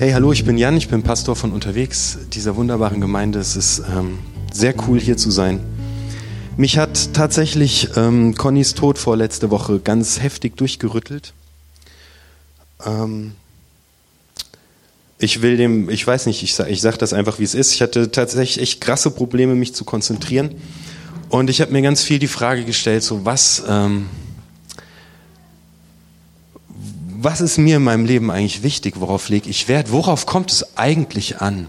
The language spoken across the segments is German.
Hey, hallo, ich bin Jan, ich bin Pastor von unterwegs, dieser wunderbaren Gemeinde. Es ist ähm, sehr cool hier zu sein. Mich hat tatsächlich ähm, Connys Tod vorletzte Woche ganz heftig durchgerüttelt. Ähm, ich will dem, ich weiß nicht, ich sage ich sag das einfach, wie es ist. Ich hatte tatsächlich echt krasse Probleme, mich zu konzentrieren. Und ich habe mir ganz viel die Frage gestellt, so was, ähm, was ist mir in meinem Leben eigentlich wichtig? Worauf lege ich Wert? Worauf kommt es eigentlich an?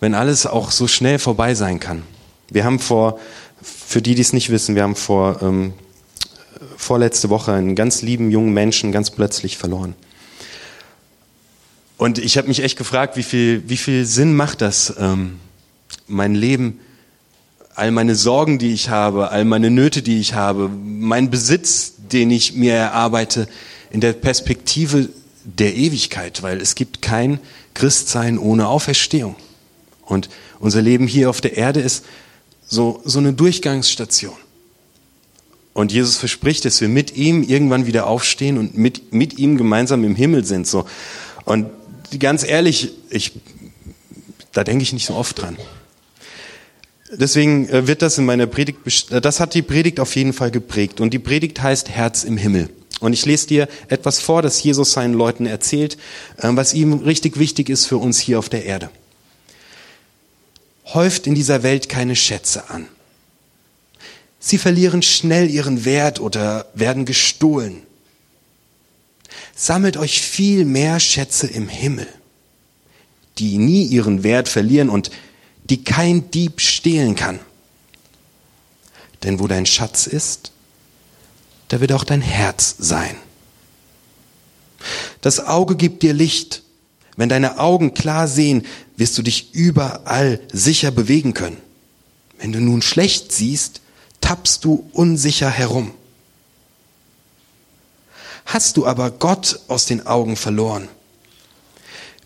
Wenn alles auch so schnell vorbei sein kann. Wir haben vor, für die, die es nicht wissen, wir haben vor ähm, vorletzte Woche einen ganz lieben jungen Menschen ganz plötzlich verloren. Und ich habe mich echt gefragt, wie viel, wie viel Sinn macht das, ähm, mein Leben, all meine Sorgen, die ich habe, all meine Nöte, die ich habe, mein Besitz, den ich mir erarbeite, in der Perspektive der Ewigkeit, weil es gibt kein Christsein ohne Auferstehung. Und unser Leben hier auf der Erde ist so, so eine Durchgangsstation. Und Jesus verspricht, dass wir mit ihm irgendwann wieder aufstehen und mit, mit ihm gemeinsam im Himmel sind. So. Und ganz ehrlich, ich, da denke ich nicht so oft dran. Deswegen äh, wird das in meiner Predigt, das hat die Predigt auf jeden Fall geprägt. Und die Predigt heißt Herz im Himmel. Und ich lese dir etwas vor, das Jesus seinen Leuten erzählt, ähm, was ihm richtig wichtig ist für uns hier auf der Erde. Häuft in dieser Welt keine Schätze an. Sie verlieren schnell ihren Wert oder werden gestohlen. Sammelt euch viel mehr Schätze im Himmel, die nie ihren Wert verlieren und die kein Dieb stehlen kann. Denn wo dein Schatz ist, da wird auch dein Herz sein. Das Auge gibt dir Licht. Wenn deine Augen klar sehen, wirst du dich überall sicher bewegen können. Wenn du nun schlecht siehst, tappst du unsicher herum. Hast du aber Gott aus den Augen verloren,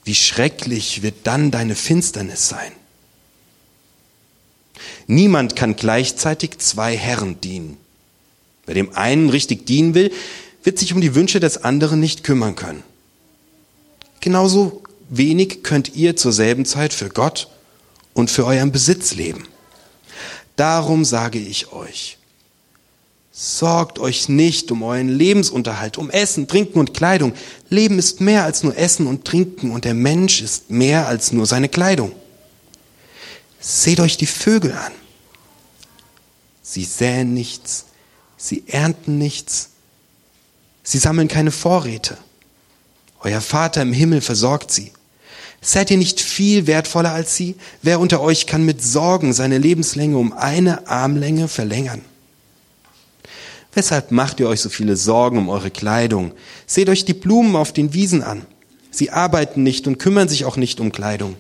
wie schrecklich wird dann deine Finsternis sein. Niemand kann gleichzeitig zwei Herren dienen. Wer dem einen richtig dienen will, wird sich um die Wünsche des anderen nicht kümmern können. Genauso wenig könnt ihr zur selben Zeit für Gott und für euren Besitz leben. Darum sage ich euch, sorgt euch nicht um euren Lebensunterhalt, um Essen, Trinken und Kleidung. Leben ist mehr als nur Essen und Trinken und der Mensch ist mehr als nur seine Kleidung. Seht euch die Vögel an. Sie säen nichts, Sie ernten nichts. Sie sammeln keine Vorräte. Euer Vater im Himmel versorgt sie. Seid ihr nicht viel wertvoller als sie? Wer unter euch kann mit Sorgen seine Lebenslänge um eine Armlänge verlängern? Weshalb macht ihr euch so viele Sorgen um eure Kleidung? Seht euch die Blumen auf den Wiesen an. Sie arbeiten nicht und kümmern sich auch nicht um Kleidung.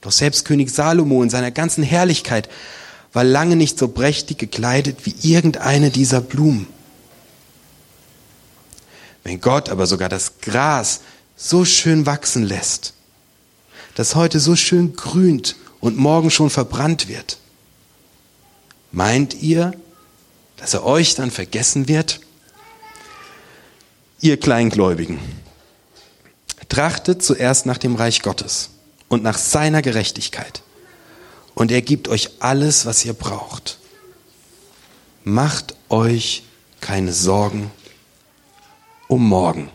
Doch selbst König Salomo in seiner ganzen Herrlichkeit war lange nicht so prächtig gekleidet wie irgendeine dieser Blumen. Wenn Gott aber sogar das Gras so schön wachsen lässt, das heute so schön grünt und morgen schon verbrannt wird, meint ihr, dass er euch dann vergessen wird? Ihr Kleingläubigen, trachtet zuerst nach dem Reich Gottes und nach seiner Gerechtigkeit und er gibt euch alles, was ihr braucht. Macht euch keine Sorgen um morgen.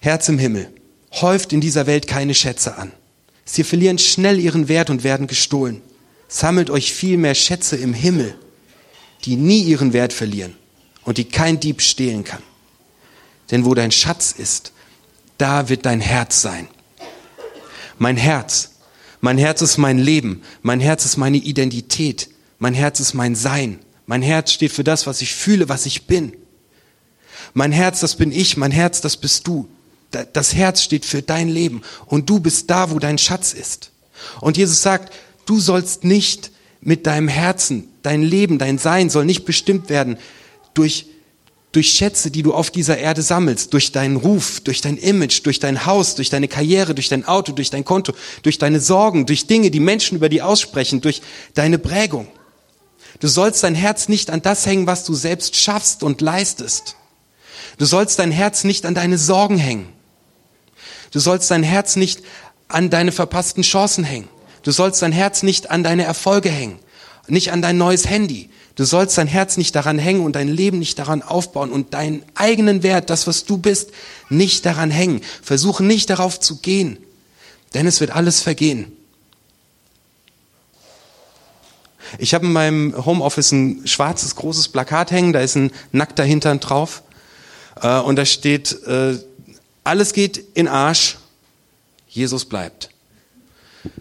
Herz im Himmel, häuft in dieser Welt keine Schätze an. Sie verlieren schnell ihren Wert und werden gestohlen. Sammelt euch viel mehr Schätze im Himmel, die nie ihren Wert verlieren und die kein Dieb stehlen kann. Denn wo dein Schatz ist, da wird dein Herz sein. Mein Herz, mein Herz ist mein Leben. Mein Herz ist meine Identität. Mein Herz ist mein Sein. Mein Herz steht für das, was ich fühle, was ich bin. Mein Herz, das bin ich. Mein Herz, das bist du. Das Herz steht für dein Leben. Und du bist da, wo dein Schatz ist. Und Jesus sagt, du sollst nicht mit deinem Herzen, dein Leben, dein Sein soll nicht bestimmt werden durch durch Schätze, die du auf dieser Erde sammelst, durch deinen Ruf, durch dein Image, durch dein Haus, durch deine Karriere, durch dein Auto, durch dein Konto, durch deine Sorgen, durch Dinge, die Menschen über die aussprechen, durch deine Prägung. Du sollst dein Herz nicht an das hängen, was du selbst schaffst und leistest. Du sollst dein Herz nicht an deine Sorgen hängen. Du sollst dein Herz nicht an deine verpassten Chancen hängen. Du sollst dein Herz nicht an deine Erfolge hängen, nicht an dein neues Handy. Du sollst dein Herz nicht daran hängen und dein Leben nicht daran aufbauen und deinen eigenen Wert, das was du bist, nicht daran hängen. Versuche nicht darauf zu gehen, denn es wird alles vergehen. Ich habe in meinem Homeoffice ein schwarzes großes Plakat hängen, da ist ein nackter Hintern drauf äh, und da steht, äh, alles geht in Arsch, Jesus bleibt.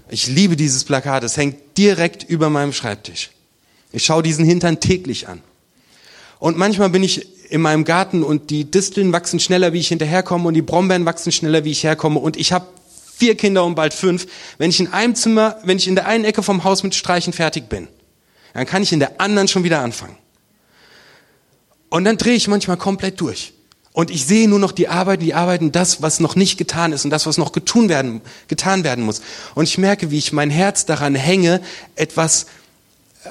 Ich liebe dieses Plakat, es hängt direkt über meinem Schreibtisch. Ich schaue diesen Hintern täglich an. Und manchmal bin ich in meinem Garten und die Disteln wachsen schneller, wie ich hinterherkomme und die Brombeeren wachsen schneller, wie ich herkomme und ich habe vier Kinder und bald fünf. Wenn ich in einem Zimmer, wenn ich in der einen Ecke vom Haus mit Streichen fertig bin, dann kann ich in der anderen schon wieder anfangen. Und dann drehe ich manchmal komplett durch. Und ich sehe nur noch die Arbeit, die arbeiten das, was noch nicht getan ist und das, was noch getun werden, getan werden muss. Und ich merke, wie ich mein Herz daran hänge, etwas äh,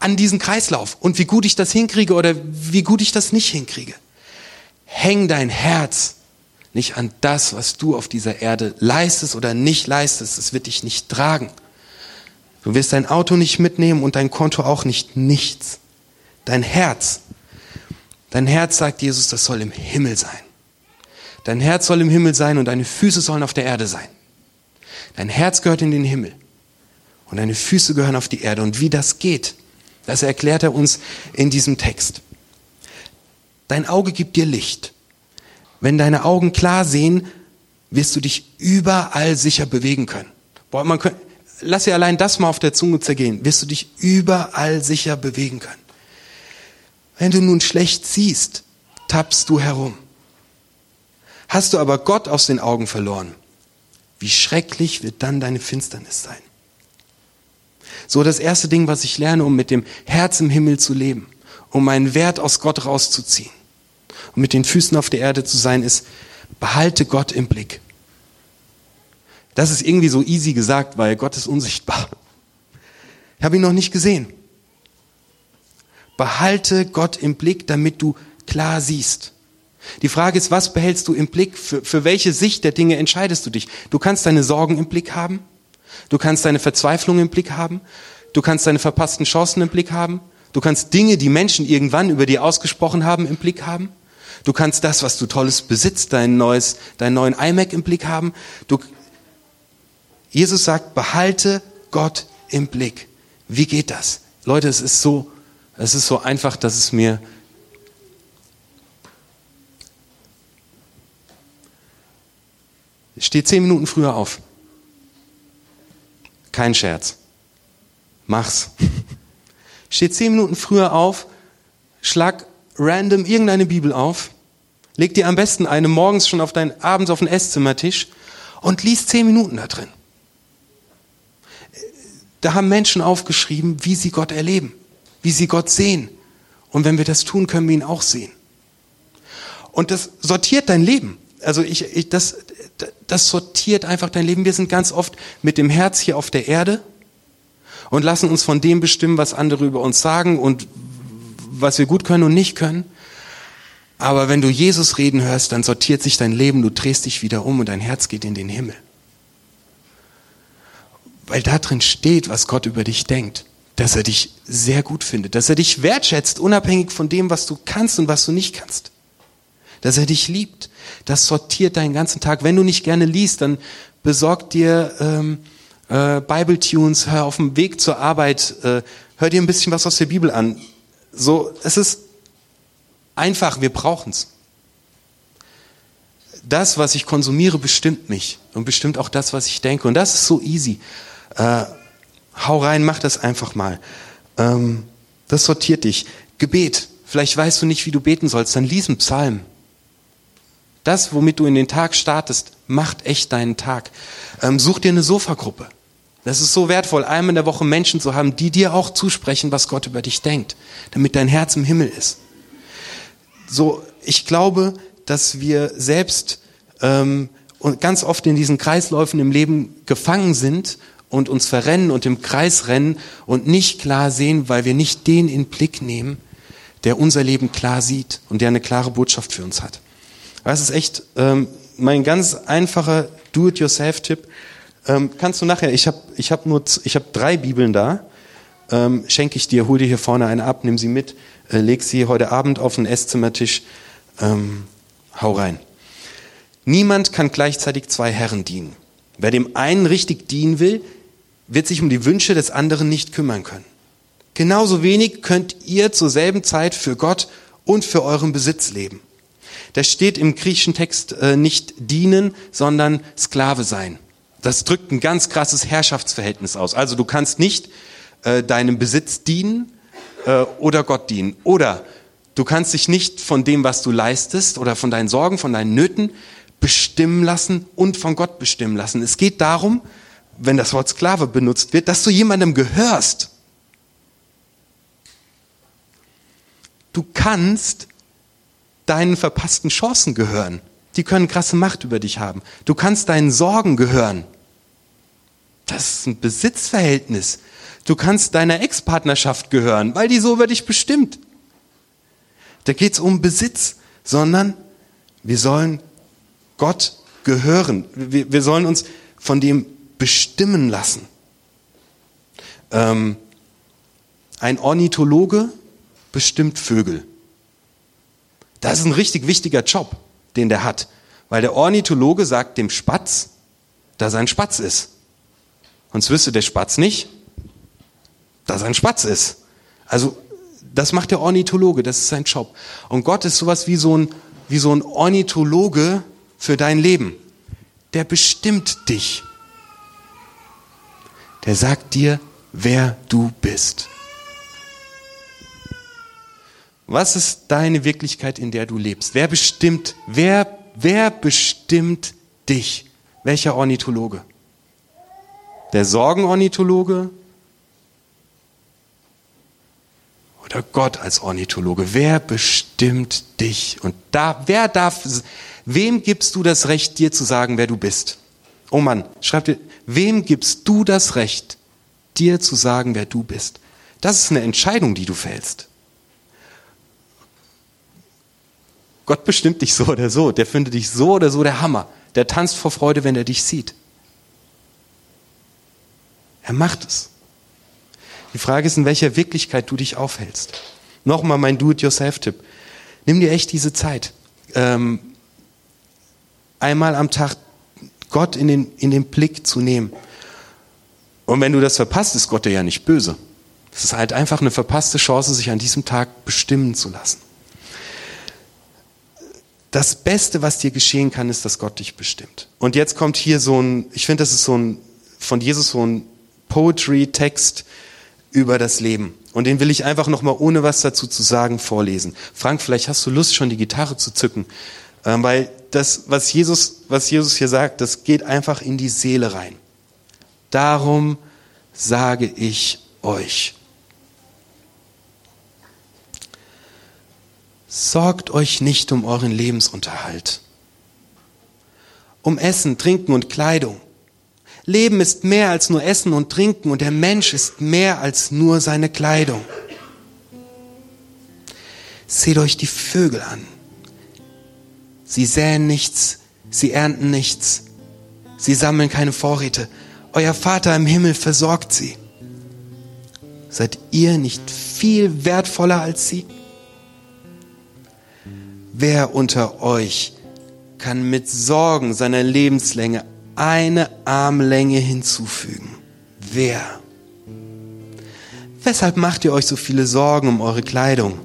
an diesen Kreislauf und wie gut ich das hinkriege oder wie gut ich das nicht hinkriege. Häng dein Herz nicht an das, was du auf dieser Erde leistest oder nicht leistest. Es wird dich nicht tragen. Du wirst dein Auto nicht mitnehmen und dein Konto auch nicht nichts. Dein Herz Dein Herz, sagt Jesus, das soll im Himmel sein. Dein Herz soll im Himmel sein und deine Füße sollen auf der Erde sein. Dein Herz gehört in den Himmel und deine Füße gehören auf die Erde. Und wie das geht, das erklärt er uns in diesem Text. Dein Auge gibt dir Licht. Wenn deine Augen klar sehen, wirst du dich überall sicher bewegen können. Boah, man kann, lass dir allein das mal auf der Zunge zergehen. Wirst du dich überall sicher bewegen können. Wenn du nun schlecht siehst, tappst du herum. Hast du aber Gott aus den Augen verloren, wie schrecklich wird dann deine Finsternis sein. So das erste Ding, was ich lerne, um mit dem Herz im Himmel zu leben, um meinen Wert aus Gott rauszuziehen und mit den Füßen auf der Erde zu sein, ist, behalte Gott im Blick. Das ist irgendwie so easy gesagt, weil Gott ist unsichtbar. Ich habe ihn noch nicht gesehen. Behalte Gott im Blick, damit du klar siehst. Die Frage ist, was behältst du im Blick? Für, für welche Sicht der Dinge entscheidest du dich? Du kannst deine Sorgen im Blick haben. Du kannst deine Verzweiflung im Blick haben. Du kannst deine verpassten Chancen im Blick haben. Du kannst Dinge, die Menschen irgendwann über dir ausgesprochen haben, im Blick haben. Du kannst das, was du Tolles besitzt, dein neues, deinen neuen iMac im Blick haben. Du, Jesus sagt, behalte Gott im Blick. Wie geht das? Leute, es ist so es ist so einfach, dass es mir Steh zehn Minuten früher auf. Kein Scherz. Mach's. Steh zehn Minuten früher auf, schlag random irgendeine Bibel auf, leg dir am besten eine morgens schon auf deinen, abends auf den Esszimmertisch und lies zehn Minuten da drin. Da haben Menschen aufgeschrieben, wie sie Gott erleben wie sie Gott sehen. Und wenn wir das tun, können wir ihn auch sehen. Und das sortiert dein Leben. Also ich, ich, das, das sortiert einfach dein Leben. Wir sind ganz oft mit dem Herz hier auf der Erde und lassen uns von dem bestimmen, was andere über uns sagen und was wir gut können und nicht können. Aber wenn du Jesus reden hörst, dann sortiert sich dein Leben, du drehst dich wieder um und dein Herz geht in den Himmel. Weil da drin steht, was Gott über dich denkt dass er dich sehr gut findet, dass er dich wertschätzt, unabhängig von dem, was du kannst und was du nicht kannst. Dass er dich liebt. Das sortiert deinen ganzen Tag. Wenn du nicht gerne liest, dann besorg dir ähm, äh, Bible-Tunes, hör auf dem Weg zur Arbeit, äh, hör dir ein bisschen was aus der Bibel an. So, es ist einfach, wir brauchen's. Das, was ich konsumiere, bestimmt mich und bestimmt auch das, was ich denke. Und das ist so easy. Äh, Hau rein, mach das einfach mal. Ähm, das sortiert dich. Gebet. Vielleicht weißt du nicht, wie du beten sollst, dann lies einen Psalm. Das, womit du in den Tag startest, macht echt deinen Tag. Ähm, such dir eine Sofagruppe. Das ist so wertvoll, einmal in der Woche Menschen zu haben, die dir auch zusprechen, was Gott über dich denkt, damit dein Herz im Himmel ist. So, ich glaube, dass wir selbst ähm, und ganz oft in diesen Kreisläufen im Leben gefangen sind und uns verrennen und im Kreis rennen und nicht klar sehen, weil wir nicht den in Blick nehmen, der unser Leben klar sieht und der eine klare Botschaft für uns hat. Das ist echt ähm, mein ganz einfacher Do-it-yourself-Tipp. Ähm, kannst du nachher, ich habe ich hab nur, ich habe drei Bibeln da, ähm, schenke ich dir, hol dir hier vorne eine ab, nimm sie mit, äh, leg sie heute Abend auf den Esszimmertisch, ähm, hau rein. Niemand kann gleichzeitig zwei Herren dienen. Wer dem einen richtig dienen will, wird sich um die Wünsche des anderen nicht kümmern können. Genauso wenig könnt ihr zur selben Zeit für Gott und für euren Besitz leben. Da steht im griechischen Text äh, nicht dienen, sondern Sklave sein. Das drückt ein ganz krasses Herrschaftsverhältnis aus. Also du kannst nicht äh, deinem Besitz dienen äh, oder Gott dienen. Oder du kannst dich nicht von dem, was du leistest oder von deinen Sorgen, von deinen Nöten bestimmen lassen und von Gott bestimmen lassen. Es geht darum, wenn das Wort Sklave benutzt wird, dass du jemandem gehörst. Du kannst deinen verpassten Chancen gehören. Die können krasse Macht über dich haben. Du kannst deinen Sorgen gehören. Das ist ein Besitzverhältnis. Du kannst deiner Ex-Partnerschaft gehören, weil die so über dich bestimmt. Da geht es um Besitz, sondern wir sollen Gott gehören. Wir, wir sollen uns von dem bestimmen lassen. Ähm, ein Ornithologe bestimmt Vögel. Das ist ein richtig wichtiger Job, den der hat. Weil der Ornithologe sagt dem Spatz, dass er ein Spatz ist. Sonst wüsste der Spatz nicht, dass er ein Spatz ist. Also, das macht der Ornithologe, das ist sein Job. Und Gott ist sowas wie so ein, wie so ein Ornithologe für dein Leben. Der bestimmt dich. Der sagt dir, wer du bist. Was ist deine Wirklichkeit, in der du lebst? Wer bestimmt, wer, wer bestimmt dich? Welcher Ornithologe? Der Sorgenornithologe? Oder Gott als Ornithologe? Wer bestimmt dich? Und da, wer darf, wem gibst du das Recht, dir zu sagen, wer du bist? Oh Mann, schreib dir, wem gibst du das Recht, dir zu sagen, wer du bist? Das ist eine Entscheidung, die du fällst. Gott bestimmt dich so oder so. Der findet dich so oder so der Hammer. Der tanzt vor Freude, wenn er dich sieht. Er macht es. Die Frage ist, in welcher Wirklichkeit du dich aufhältst. Nochmal mein Do-it-yourself-Tipp. Nimm dir echt diese Zeit. Ähm, einmal am Tag Gott in den, in den Blick zu nehmen. Und wenn du das verpasst, ist Gott dir ja nicht böse. Es ist halt einfach eine verpasste Chance, sich an diesem Tag bestimmen zu lassen das Beste, was dir geschehen kann, ist, dass Gott dich bestimmt. Und jetzt kommt hier so ein, ich finde, das ist so ein, von Jesus so ein Poetry-Text über das Leben. Und den will ich einfach nochmal, ohne was dazu zu sagen, vorlesen. Frank, vielleicht hast du Lust, schon die Gitarre zu zücken. Ähm, weil das, was Jesus, was Jesus hier sagt, das geht einfach in die Seele rein. Darum sage ich euch. Sorgt euch nicht um euren Lebensunterhalt, um Essen, Trinken und Kleidung. Leben ist mehr als nur Essen und Trinken und der Mensch ist mehr als nur seine Kleidung. Seht euch die Vögel an. Sie säen nichts, sie ernten nichts, sie sammeln keine Vorräte. Euer Vater im Himmel versorgt sie. Seid ihr nicht viel wertvoller als sie? Wer unter euch kann mit Sorgen seiner Lebenslänge eine Armlänge hinzufügen? Wer? Weshalb macht ihr euch so viele Sorgen um eure Kleidung?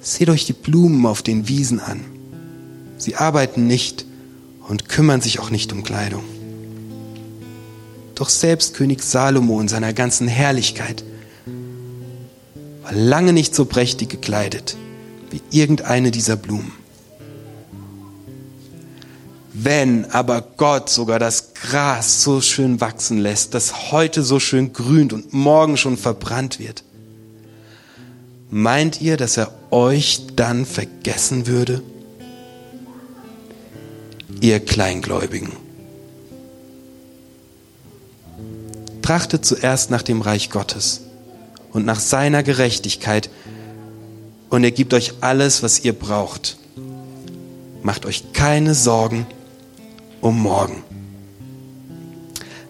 Seht euch die Blumen auf den Wiesen an. Sie arbeiten nicht und kümmern sich auch nicht um Kleidung. Doch selbst König Salomo in seiner ganzen Herrlichkeit war lange nicht so prächtig gekleidet wie irgendeine dieser Blumen. Wenn aber Gott sogar das Gras so schön wachsen lässt, das heute so schön grünt und morgen schon verbrannt wird, meint ihr, dass er euch dann vergessen würde? Ihr Kleingläubigen. Trachtet zuerst nach dem Reich Gottes und nach seiner Gerechtigkeit, und er gibt euch alles, was ihr braucht. macht euch keine Sorgen um morgen.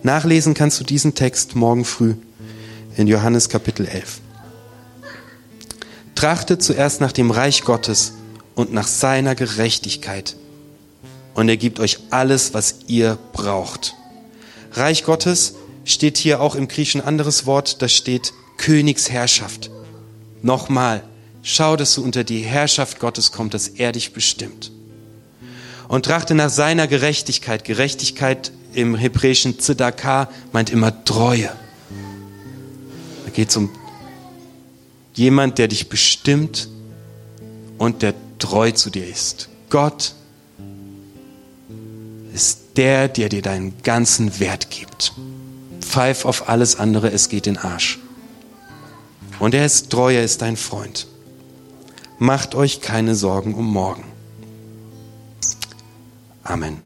Nachlesen kannst du diesen Text morgen früh in Johannes Kapitel 11. Trachtet zuerst nach dem Reich Gottes und nach seiner Gerechtigkeit. Und er gibt euch alles, was ihr braucht. Reich Gottes steht hier auch im Griechischen anderes Wort, das steht Königsherrschaft. Nochmal, schau, dass du unter die Herrschaft Gottes kommst, dass er dich bestimmt. Und trachte nach seiner Gerechtigkeit. Gerechtigkeit im hebräischen Tzedakah meint immer Treue. Da geht es um jemand, der dich bestimmt und der treu zu dir ist. Gott ist der, der dir deinen ganzen Wert gibt. Pfeif auf alles andere, es geht in Arsch. Und er ist treu, er ist dein Freund. Macht euch keine Sorgen um morgen. Amen.